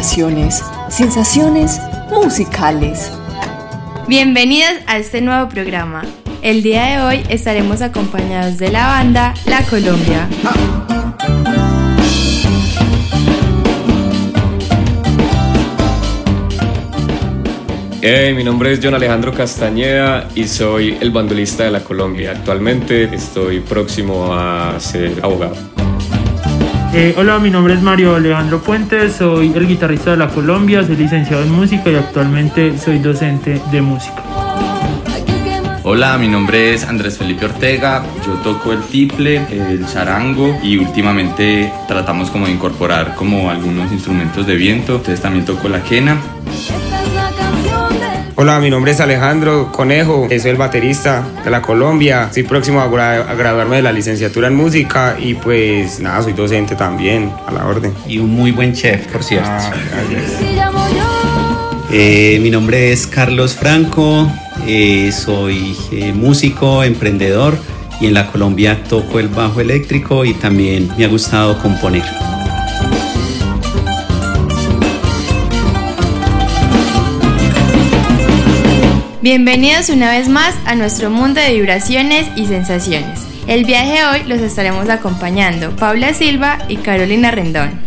Vibraciones, sensaciones musicales. Bienvenidos a este nuevo programa. El día de hoy estaremos acompañados de la banda La Colombia. Hey, mi nombre es John Alejandro Castañeda y soy el bandolista de la Colombia. Actualmente estoy próximo a ser abogado. Eh, hola, mi nombre es Mario Alejandro Fuentes, soy el guitarrista de la Colombia, soy licenciado en música y actualmente soy docente de música. Hola, mi nombre es Andrés Felipe Ortega, yo toco el tiple, el charango y últimamente tratamos como de incorporar como algunos instrumentos de viento, entonces también toco la quena. Hola, mi nombre es Alejandro Conejo, soy el baterista de la Colombia. Estoy próximo a, graduarme de la licenciatura en música y pues nada, soy docente también, a la orden. Y un muy buen chef, por cierto. Ah, eh, mi nombre es Carlos Franco, eh, soy eh, músico, emprendedor y en la Colombia toco el bajo eléctrico y también me ha gustado componer. Bienvenidos una vez más a nuestro mundo de vibraciones y sensaciones. El viaje de hoy los estaremos acompañando Paula Silva y Carolina Rendón.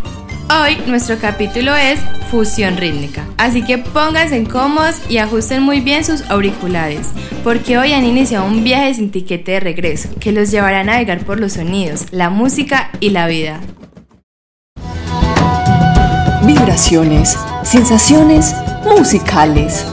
Hoy nuestro capítulo es fusión rítmica, así que pónganse cómodos y ajusten muy bien sus auriculares, porque hoy han iniciado un viaje sin tiquete de regreso, que los llevará a navegar por los sonidos, la música y la vida. Vibraciones, sensaciones musicales.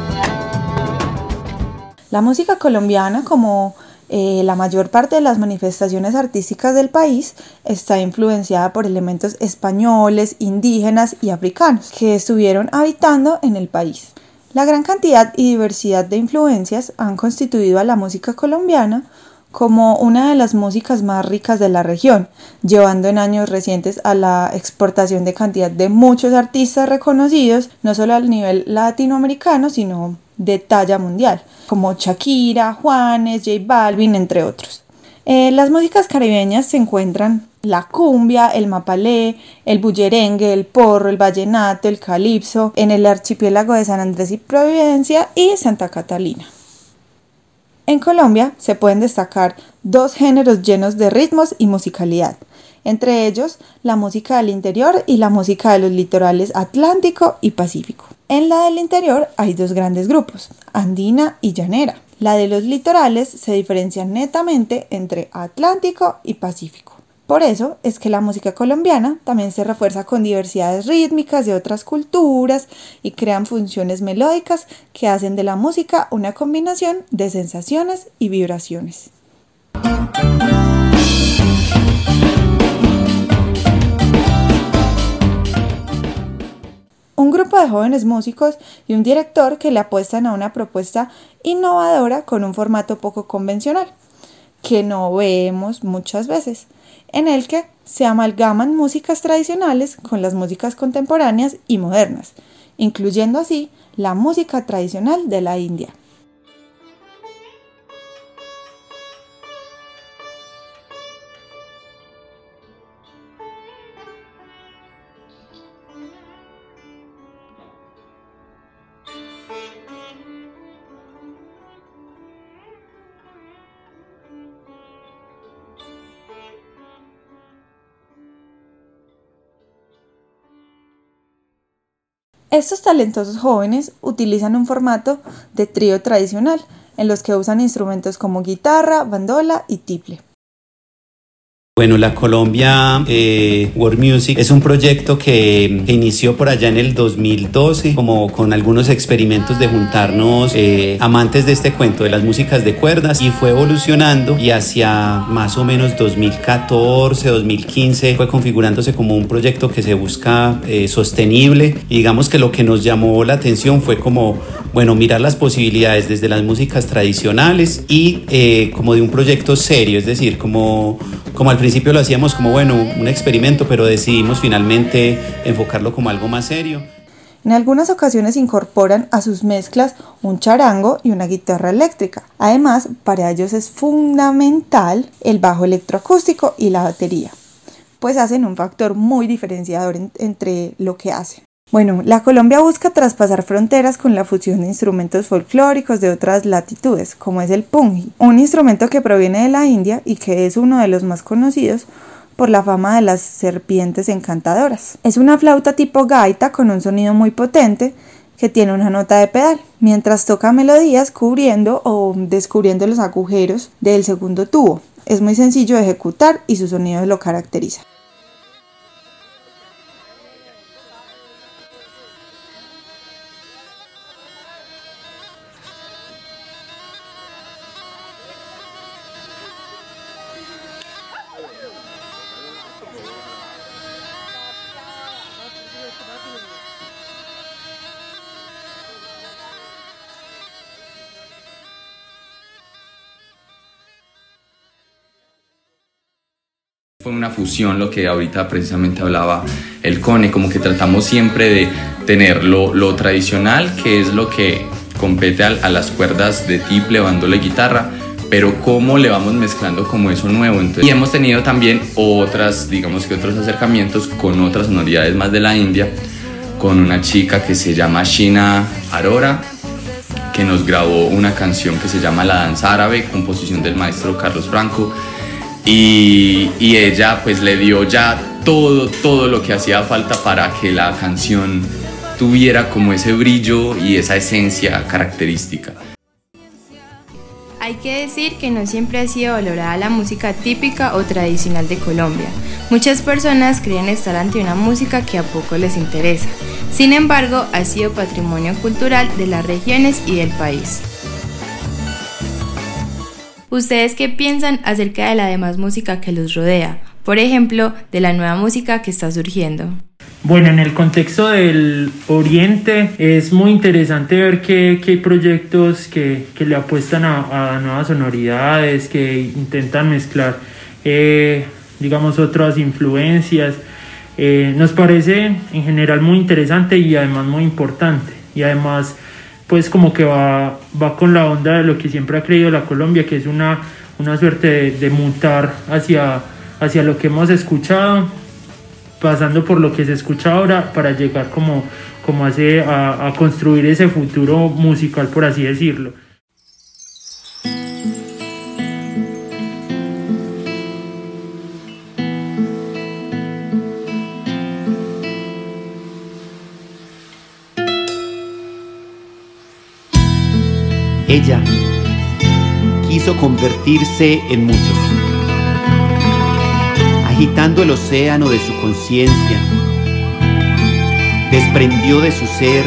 La música colombiana, como eh, la mayor parte de las manifestaciones artísticas del país, está influenciada por elementos españoles, indígenas y africanos que estuvieron habitando en el país. La gran cantidad y diversidad de influencias han constituido a la música colombiana como una de las músicas más ricas de la región, llevando en años recientes a la exportación de cantidad de muchos artistas reconocidos, no solo a nivel latinoamericano, sino de talla mundial, como Shakira, Juanes, J Balvin, entre otros. Eh, las músicas caribeñas se encuentran la cumbia, el mapalé, el bullerengue, el porro, el vallenato, el calipso, en el archipiélago de San Andrés y Providencia y Santa Catalina. En Colombia se pueden destacar dos géneros llenos de ritmos y musicalidad, entre ellos la música del interior y la música de los litorales Atlántico y Pacífico. En la del interior hay dos grandes grupos, andina y llanera. La de los litorales se diferencia netamente entre Atlántico y Pacífico. Por eso es que la música colombiana también se refuerza con diversidades rítmicas de otras culturas y crean funciones melódicas que hacen de la música una combinación de sensaciones y vibraciones. De jóvenes músicos y un director que le apuestan a una propuesta innovadora con un formato poco convencional, que no vemos muchas veces, en el que se amalgaman músicas tradicionales con las músicas contemporáneas y modernas, incluyendo así la música tradicional de la India. Estos talentosos jóvenes utilizan un formato de trío tradicional, en los que usan instrumentos como guitarra, bandola y tiple. Bueno, la Colombia eh, World Music es un proyecto que, inició por allá en el 2012, como con algunos experimentos de juntarnos eh, amantes de este cuento de las músicas de cuerdas y fue evolucionando y hacia más o menos 2014, 2015 fue configurándose como un proyecto que se busca eh, sostenible. Y digamos que lo que nos llamó la atención fue como, bueno, mirar las posibilidades desde las músicas tradicionales y como de un proyecto serio, es decir, como, como al principio lo hacíamos como, bueno, un experimento, pero decidimos finalmente enfocarlo como algo más serio. En algunas ocasiones incorporan a sus mezclas un charango y una guitarra eléctrica. Además, para ellos es fundamental el bajo electroacústico y la batería, pues hacen un factor muy diferenciador entre lo que hacen. Bueno, la Colombia busca traspasar fronteras con la fusión de instrumentos folclóricos de otras latitudes, como es el pungi, un instrumento que proviene de la India y que es uno de los más conocidos por la fama de las serpientes encantadoras. Es una flauta tipo gaita con un sonido muy potente que tiene una nota de pedal, mientras toca melodías cubriendo o descubriendo los agujeros del segundo tubo. Es muy sencillo de ejecutar y su sonido lo caracteriza. Fue una fusión lo que ahorita precisamente hablaba el Cone, como que tratamos siempre de tener lo, tradicional, que es lo que compete a, las cuerdas de tiple, bandola guitarra, pero cómo le vamos mezclando como eso nuevo. Y hemos tenido también otras, digamos que otros acercamientos con otras sonoridades más de la India, con una chica que se llama Shina Arora, que nos grabó una canción que se llama La Danza Árabe, composición del maestro Carlos Franco y, ella pues le dio ya todo, todo lo que hacía falta para que la canción tuviera como ese brillo y esa esencia característica. Hay que decir que no siempre ha sido valorada la música típica o tradicional de Colombia. Muchas personas creen estar ante una música que a poco les interesa. Sin embargo, ha sido patrimonio cultural de las regiones y del país. ¿Ustedes qué piensan acerca de la demás música que los rodea? Por ejemplo, de la nueva música que está surgiendo. Bueno, en el contexto del Oriente es muy interesante ver que, hay proyectos que, le apuestan a, nuevas sonoridades, que intentan mezclar, eh, digamos, otras influencias. Eh, nos parece en general muy interesante y además muy importante. Y además pues como que va, va con la onda de lo que siempre ha creído la Colombia, que es una, una suerte de, mutar hacia, hacia lo que hemos escuchado, pasando por lo que se escucha ahora para llegar como, como hace a, a construir ese futuro musical, por así decirlo. Ella quiso convertirse en muchos, agitando el océano de su conciencia, desprendió de su ser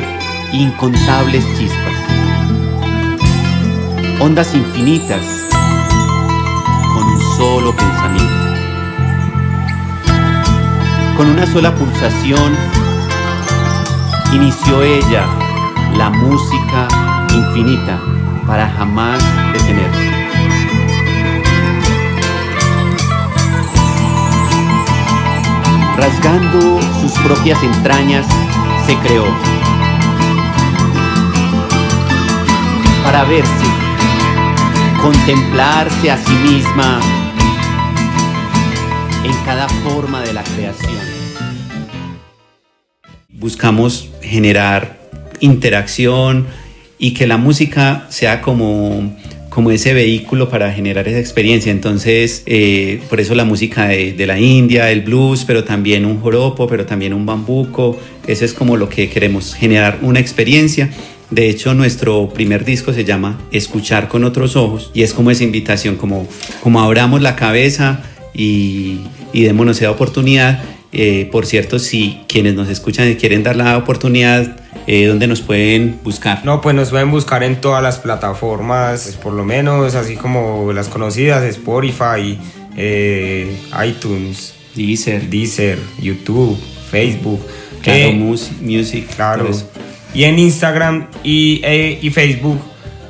incontables chispas, ondas infinitas con un solo pensamiento, con una sola pulsación inició ella la música infinita para jamás detenerse. Rasgando sus propias entrañas, se creó para verse, contemplarse a sí misma en cada forma de la creación. Buscamos generar interacción, y que la música sea como como ese vehículo para generar esa experiencia. Entonces, eh, por eso la música de, la India, el blues, pero también un joropo, pero también un bambuco. Eso es como lo que queremos, generar una experiencia. De hecho, nuestro primer disco se llama Escuchar con otros ojos y es como esa invitación, como, como abramos la cabeza y, y démonos esa oportunidad. Eh, por cierto, si quienes nos escuchan quieren dar la oportunidad, eh, ¿dónde nos pueden buscar? No, pues nos pueden buscar en todas las plataformas, pues, por lo menos, así como las conocidas, Spotify, eh, iTunes, Deezer. Deezer, YouTube, Facebook. Claro, eh, Music. Claro. Y en Instagram y, y Facebook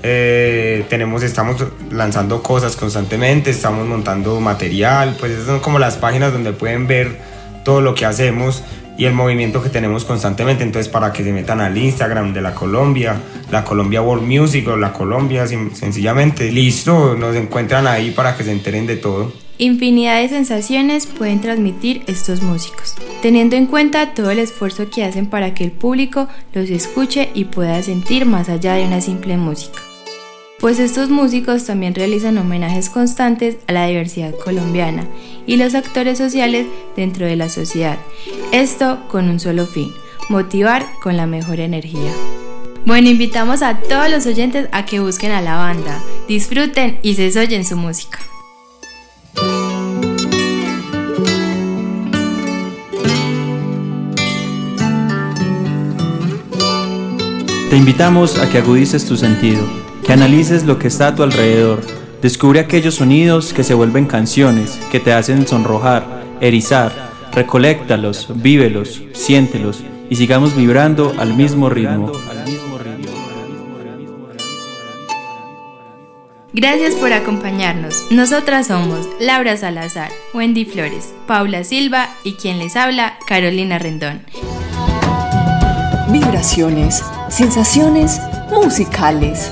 tenemos, estamos lanzando cosas constantemente, estamos montando material, pues esas son como las páginas donde pueden ver todo lo que hacemos y el movimiento que tenemos constantemente. Entonces, para que se metan al Instagram de la Colombia, la Colombia World Music o la Colombia, sencillamente, listo, nos encuentran ahí para que se enteren de todo. Infinidad de sensaciones pueden transmitir estos músicos, teniendo en cuenta todo el esfuerzo que hacen para que el público los escuche y pueda sentir más allá de una simple música. Pues estos músicos también realizan homenajes constantes a la diversidad colombiana y los actores sociales dentro de la sociedad, esto con un solo fin, motivar con la mejor energía. Bueno, invitamos a todos los oyentes a que busquen a la banda, disfruten y se oyen su música. Te invitamos a que agudices tu sentido, que analices lo que está a tu alrededor. Descubre aquellos sonidos que se vuelven canciones, que te hacen sonrojar, erizar. Recoléctalos, vívelos, siéntelos y sigamos vibrando al mismo ritmo. Gracias por acompañarnos. Nosotras somos Laura Salazar, Wendy Flores, Paula Silva y quien les habla, Carolina Rendón. Vibraciones, sensaciones musicales.